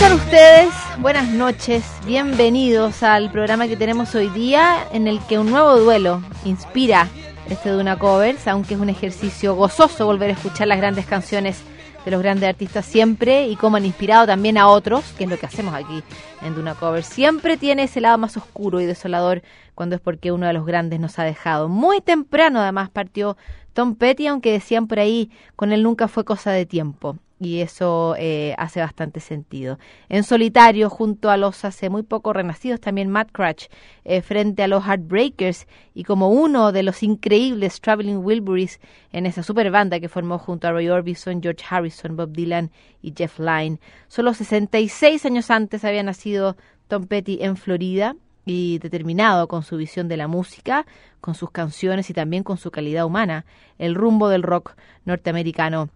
están ustedes? Buenas noches, bienvenidos al programa que tenemos hoy día en el que un nuevo duelo inspira este Duna Covers, aunque es un ejercicio gozoso volver a escuchar las grandes canciones de los grandes artistas siempre y cómo han inspirado también a otros, que es lo que hacemos aquí en Duna Covers. Siempre tiene ese lado más oscuro y desolador cuando es porque uno de los grandes nos ha dejado. Muy temprano además partió Tom Petty, aunque decían por ahí, con él nunca fue cosa de tiempo y eso eh, hace bastante sentido. En solitario, junto a los hace muy poco renacidos, también Matt Crutch, eh, frente a los Heartbreakers, y como uno de los increíbles Traveling Wilburys en esa super banda que formó junto a Roy Orbison, George Harrison, Bob Dylan y Jeff Lynne. Solo 66 años antes había nacido Tom Petty en Florida y determinado con su visión de la música, con sus canciones y también con su calidad humana, el rumbo del rock norteamericano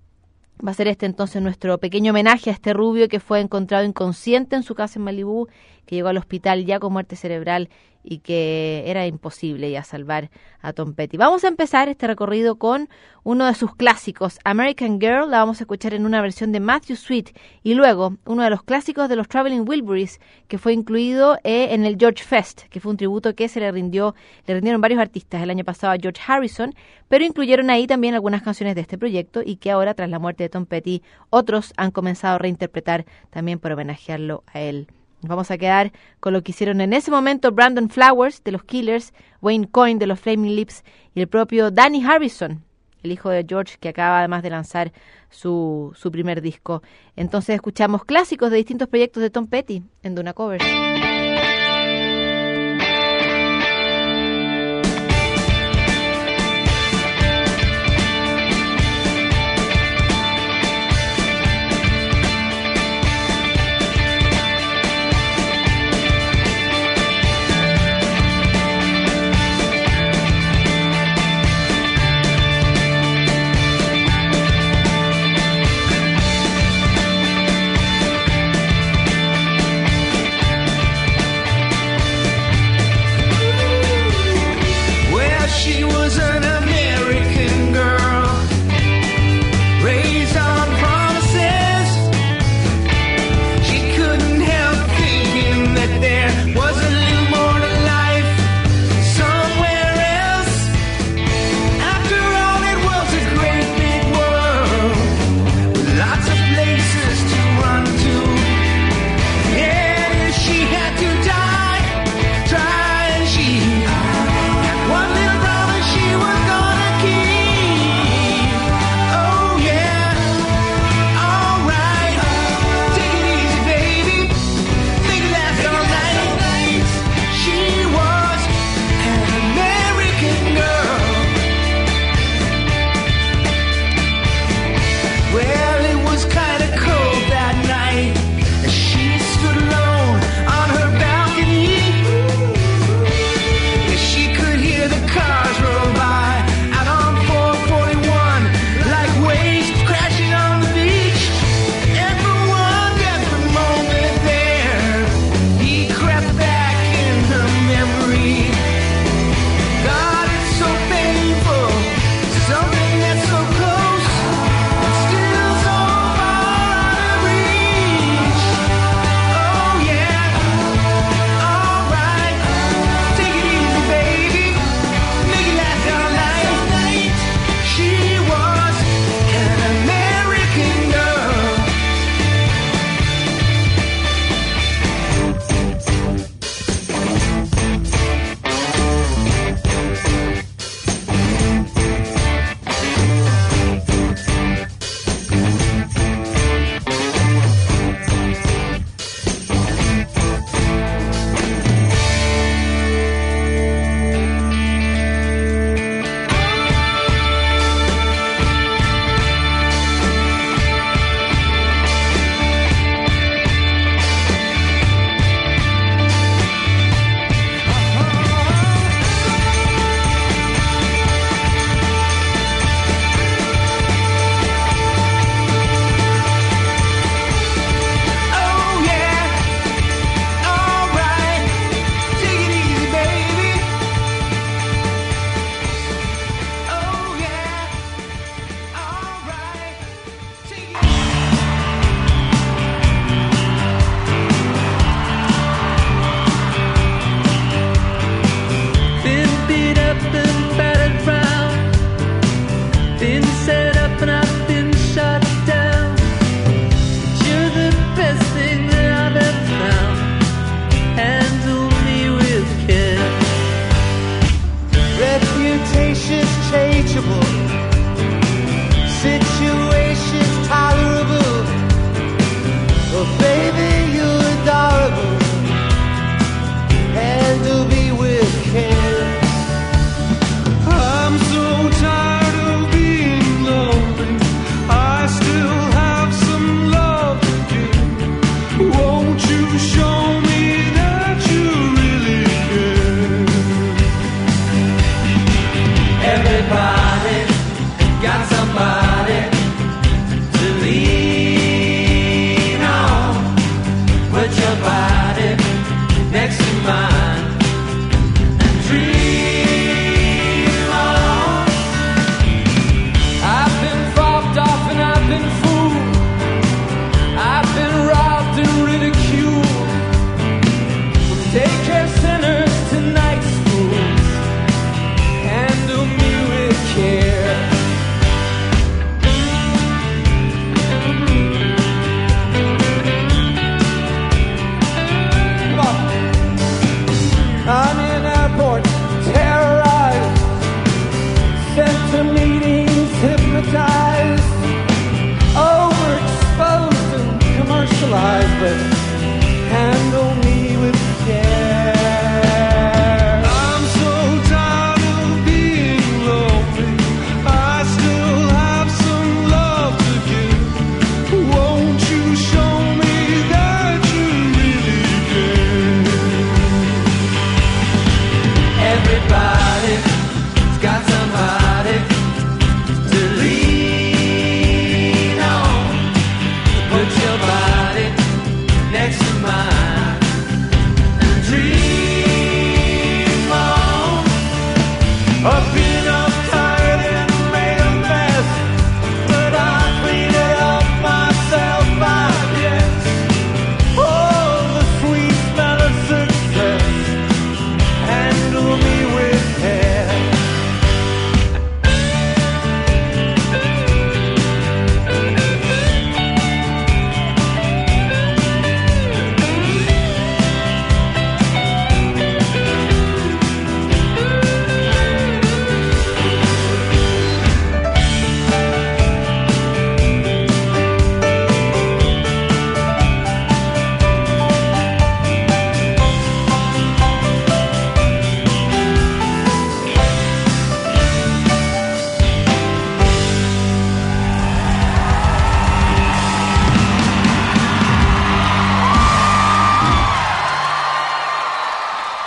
Va a ser este entonces nuestro pequeño homenaje a este rubio que fue encontrado inconsciente en su casa en Malibú, que llegó al hospital ya con muerte cerebral y que era imposible ya salvar a Tom Petty. Vamos a empezar este recorrido con uno de sus clásicos, American Girl, la vamos a escuchar en una versión de Matthew Sweet y luego uno de los clásicos de los Traveling Wilburys que fue incluido eh, en el George Fest, que fue un tributo que se le rindió, le rindieron varios artistas el año pasado a George Harrison, pero incluyeron ahí también algunas canciones de este proyecto y que ahora tras la muerte de Tom Petty otros han comenzado a reinterpretar también por homenajearlo a él. Vamos a quedar con lo que hicieron en ese momento Brandon Flowers de los Killers, Wayne Coyne de los Flaming Lips y el propio Danny Harrison, el hijo de George que acaba además de lanzar su, su primer disco. Entonces escuchamos clásicos de distintos proyectos de Tom Petty en Duna Covers.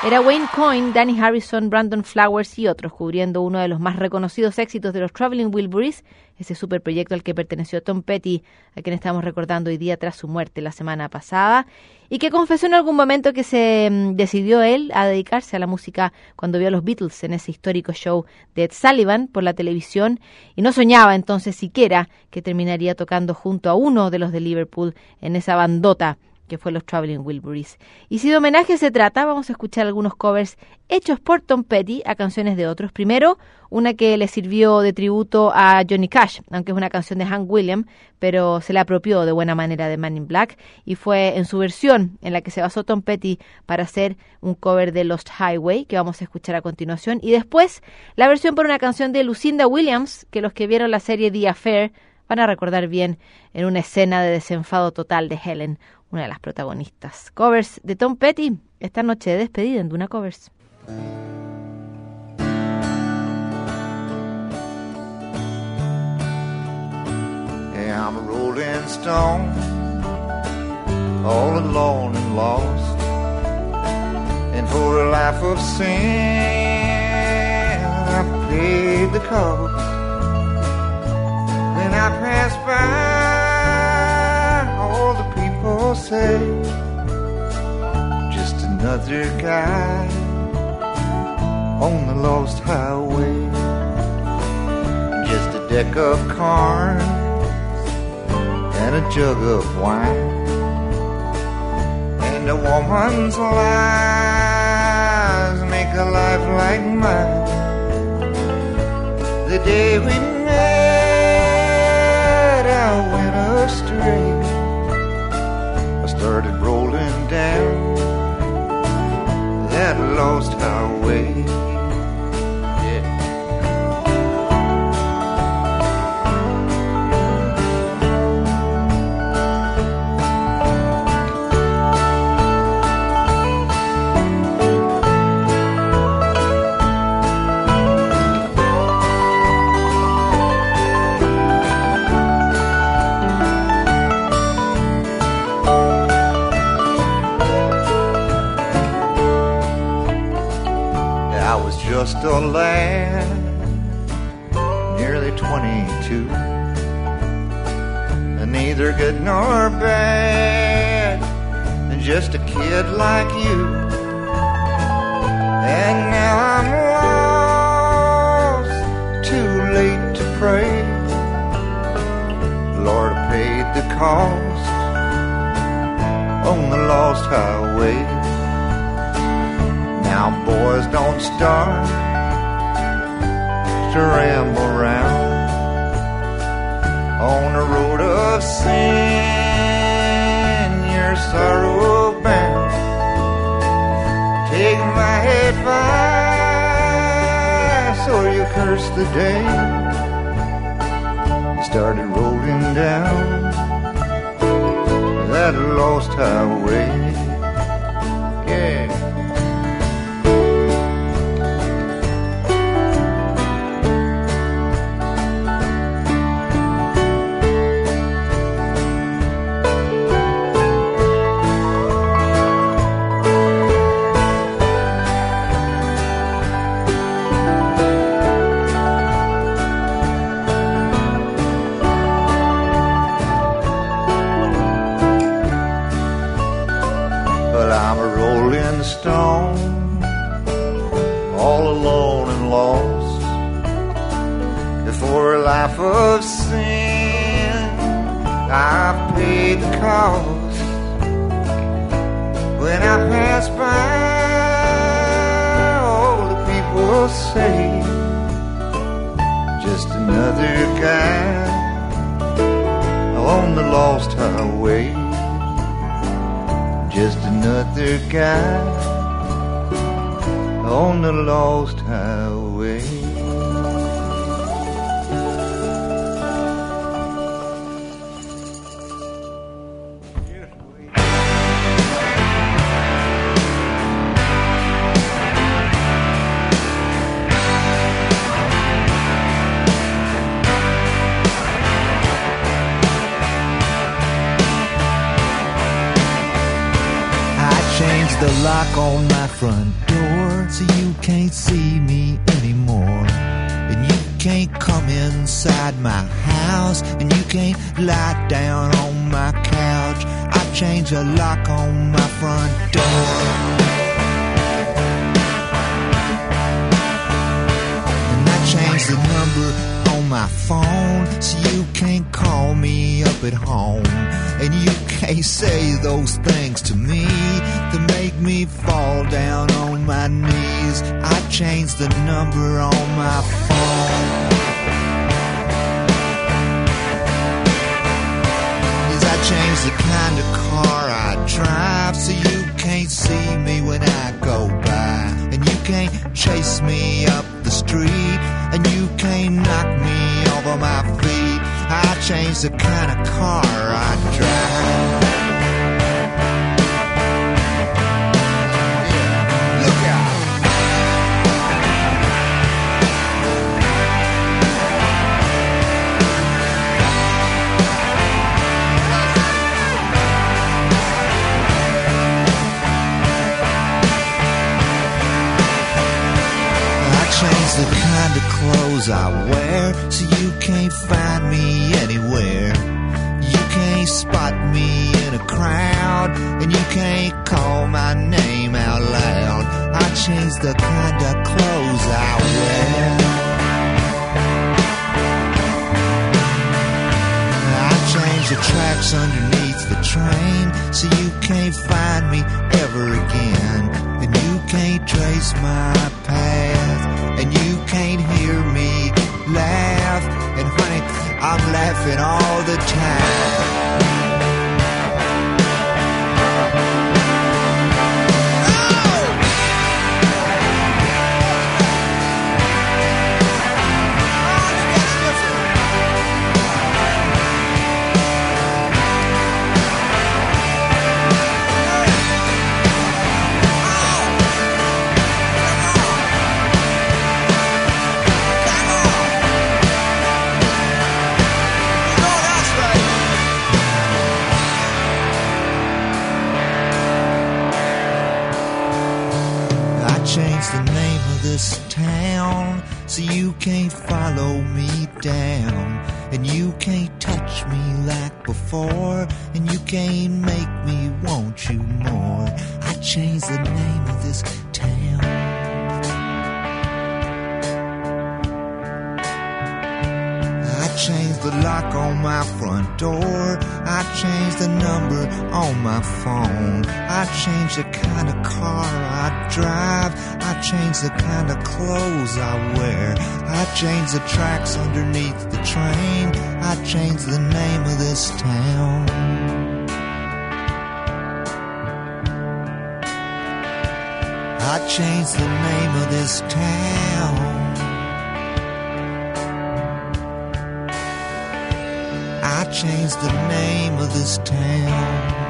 Era Wayne Coyne, Danny Harrison, Brandon Flowers y otros, cubriendo uno de los más reconocidos éxitos de los Traveling Wilburys, ese superproyecto al que perteneció Tom Petty, a quien estamos recordando hoy día tras su muerte la semana pasada, y que confesó en algún momento que se mm, decidió él a dedicarse a la música cuando vio a los Beatles en ese histórico show de Ed Sullivan por la televisión, y no soñaba entonces siquiera que terminaría tocando junto a uno de los de Liverpool en esa bandota que fue los Traveling Wilburys. Y si de homenaje se trata, vamos a escuchar algunos covers hechos por Tom Petty a canciones de otros. Primero, una que le sirvió de tributo a Johnny Cash, aunque es una canción de Hank Williams, pero se la apropió de buena manera de Man in Black y fue en su versión en la que se basó Tom Petty para hacer un cover de Lost Highway que vamos a escuchar a continuación y después la versión por una canción de Lucinda Williams que los que vieron la serie The Affair van a recordar bien en una escena de desenfado total de Helen, una de las protagonistas. Covers de Tom Petty, esta noche de despedida en Duna Covers. I'm a rolling stone, all alone and lost. And for a life of sin, I paid the cost. When I pass by say, just another guy on the lost highway. Just a deck of cards and a jug of wine. And a woman's lies make a life like mine. The day we met, I went astray. most a lad, nearly 22. And neither good nor bad, and just a kid like you. And now I'm lost, too late to pray. Lord, paid the cost on the lost highway. Now, boys, don't start to ramble around on the road of sin. You're sorrow bound. Take my advice, or you curse the day. you Started rolling down that lost highway. On my front door so you can't see me anymore. And you can't come inside my house and you can't lie down on my couch. I changed the lock on my front door. And I changed the number my phone so you can't call me up at home. And you can't say those things to me to make me fall down on my knees. I changed the number on my phone. Yes, I changed the kind of I changed the kind of car I drive. Clothes I wear so you can't find me anywhere. You can't spot me in a crowd and you can't call my name out loud. I changed the kind of clothes I wear. I changed the tracks underneath the train so you can't find me ever again. And you can't trace my path. And you can't hear me laugh. And honey, I'm laughing all the time. Change the name of this town so you can't follow me down. And you can't touch me like before. And you can't make me want you more. I changed the name of this changed the lock on my front door. I changed the number on my phone. I changed the kind of car I drive. I changed the kind of clothes I wear. I changed the tracks underneath the train. I changed the name of this town. I changed the name of this town. I changed the name of this town.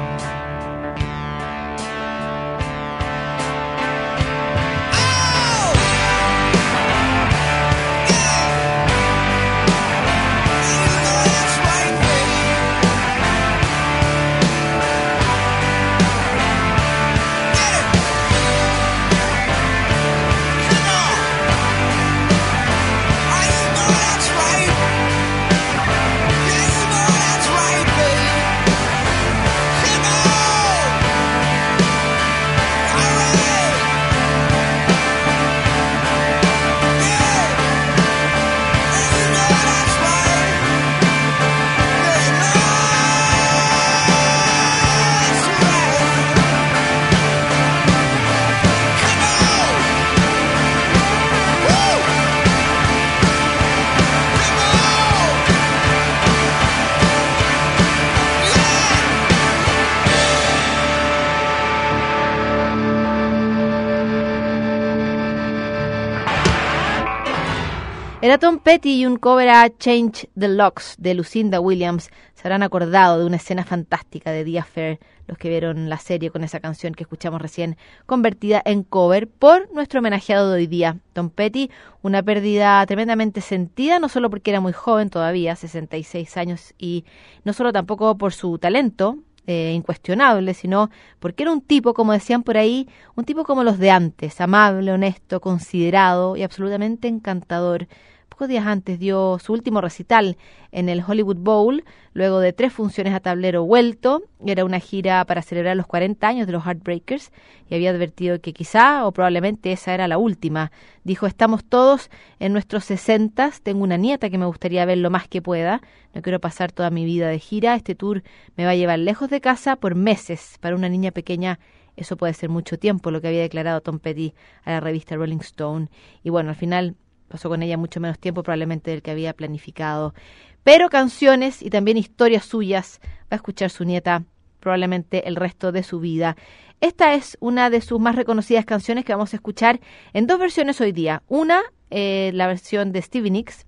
Era Tom Petty y un cover a Change the Locks de Lucinda Williams. Se habrán acordado de una escena fantástica de The Affair, los que vieron la serie con esa canción que escuchamos recién, convertida en cover por nuestro homenajeado de hoy día, Tom Petty. Una pérdida tremendamente sentida, no solo porque era muy joven todavía, 66 años, y no solo tampoco por su talento, eh, incuestionable, sino porque era un tipo, como decían por ahí, un tipo como los de antes, amable, honesto, considerado y absolutamente encantador días antes dio su último recital en el Hollywood Bowl, luego de tres funciones a tablero vuelto. Era una gira para celebrar los 40 años de los Heartbreakers y había advertido que quizá o probablemente esa era la última. Dijo, estamos todos en nuestros sesentas, tengo una nieta que me gustaría ver lo más que pueda, no quiero pasar toda mi vida de gira, este tour me va a llevar lejos de casa por meses. Para una niña pequeña eso puede ser mucho tiempo, lo que había declarado Tom Petty a la revista Rolling Stone. Y bueno, al final pasó con ella mucho menos tiempo probablemente del que había planificado. Pero canciones y también historias suyas va a escuchar su nieta probablemente el resto de su vida. Esta es una de sus más reconocidas canciones que vamos a escuchar en dos versiones hoy día. Una, eh, la versión de Stevie Nicks,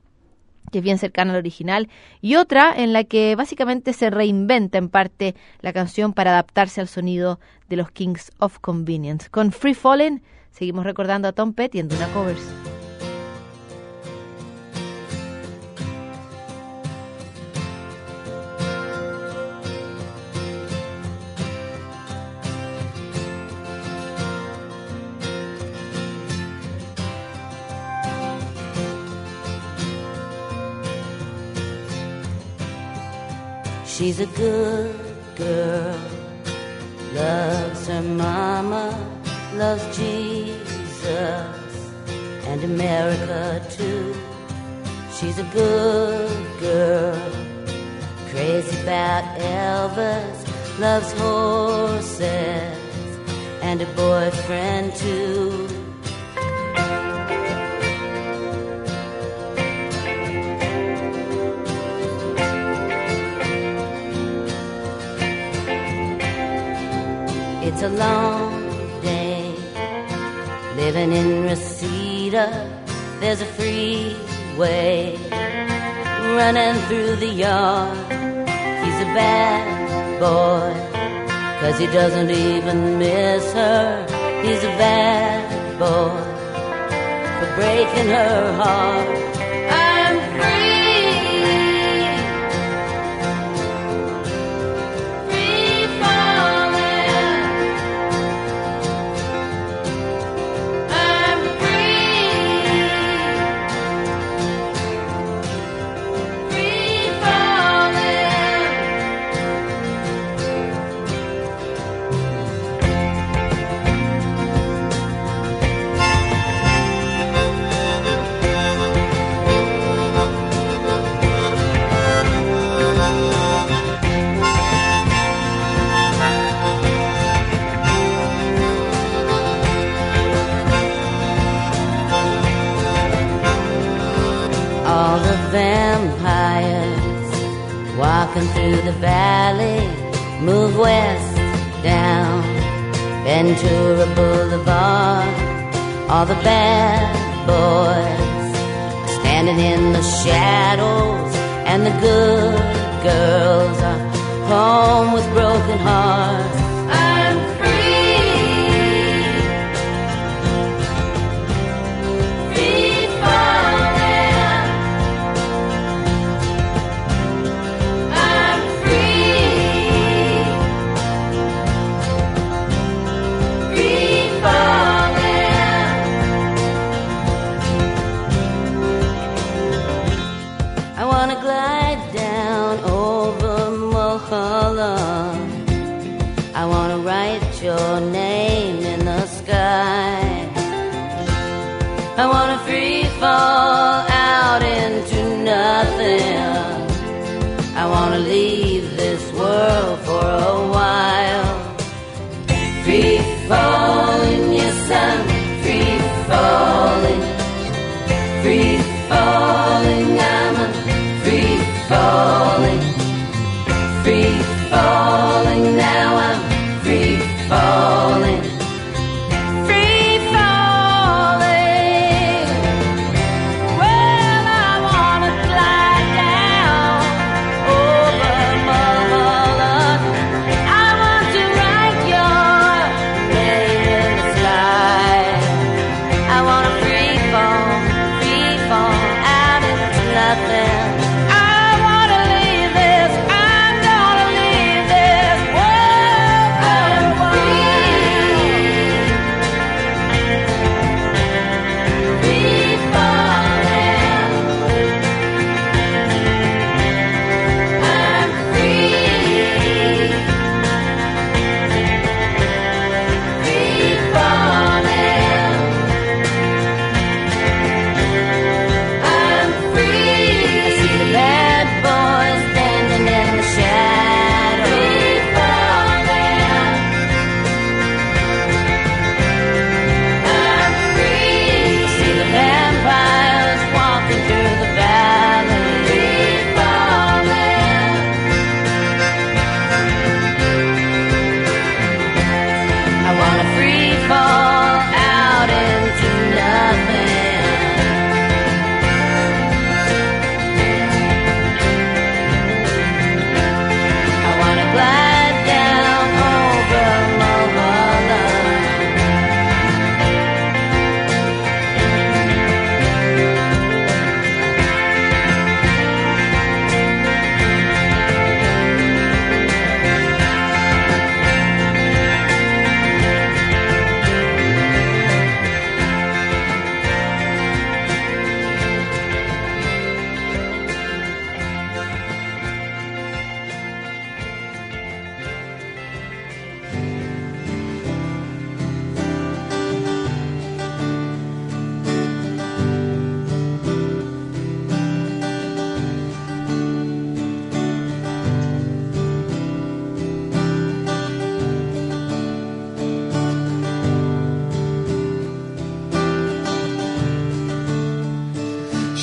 que es bien cercana al original, y otra en la que básicamente se reinventa en parte la canción para adaptarse al sonido de los Kings of Convenience. Con Free Falling seguimos recordando a Tom Petty en Duna Covers. She's a good girl, loves her mama, loves Jesus and America too. She's a good girl, crazy about Elvis, loves horses and a boyfriend too. It's a long day living in Reseda. There's a freeway running through the yard. He's a bad boy, cause he doesn't even miss her. He's a bad boy for breaking her heart. the vampires walking through the valley. Move west down Ventura Boulevard. All the bad boys standing in the shadows, and the good girls are home with broken hearts. I wanna free fall out into nothing. I wanna leave.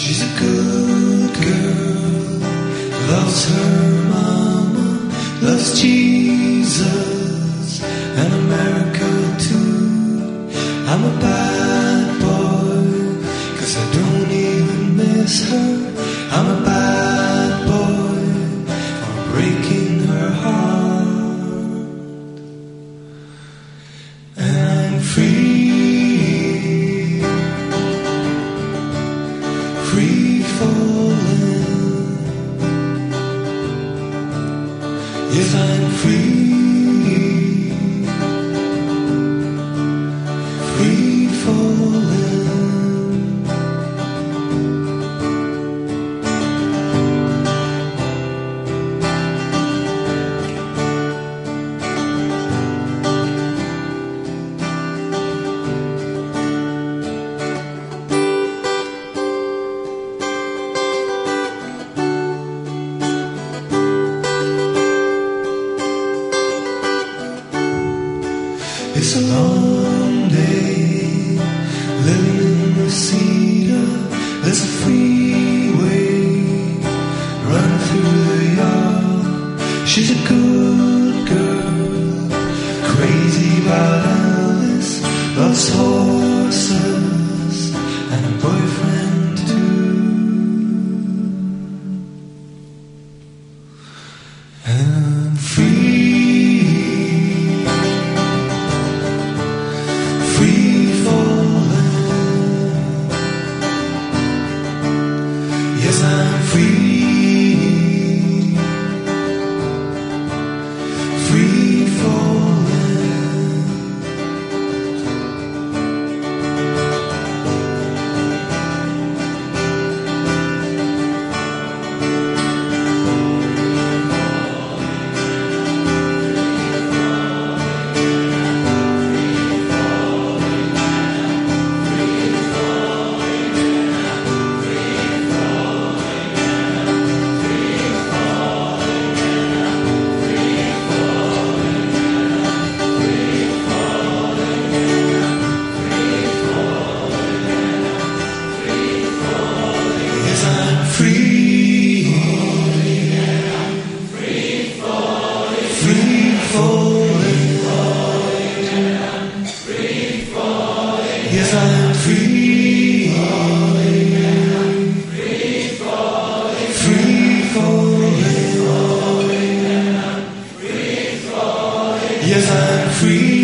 She's a good girl, loves her mama, loves Jesus. Free.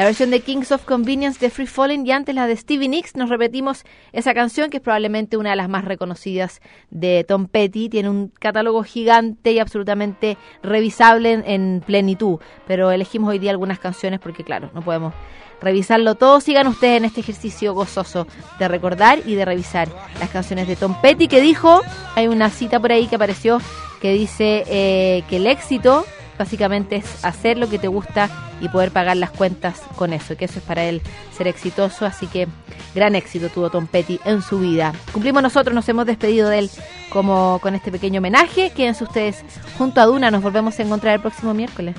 La versión de Kings of Convenience de Free Falling y antes la de Stevie Nicks. Nos repetimos esa canción que es probablemente una de las más reconocidas de Tom Petty. Tiene un catálogo gigante y absolutamente revisable en, en plenitud. Pero elegimos hoy día algunas canciones porque, claro, no podemos revisarlo todo. Sigan ustedes en este ejercicio gozoso de recordar y de revisar las canciones de Tom Petty que dijo, hay una cita por ahí que apareció que dice eh, que el éxito básicamente es hacer lo que te gusta y poder pagar las cuentas con eso, que eso es para él ser exitoso, así que gran éxito tuvo Tom Petty en su vida. Cumplimos nosotros, nos hemos despedido de él como con este pequeño homenaje, quédense ustedes junto a Duna, nos volvemos a encontrar el próximo miércoles.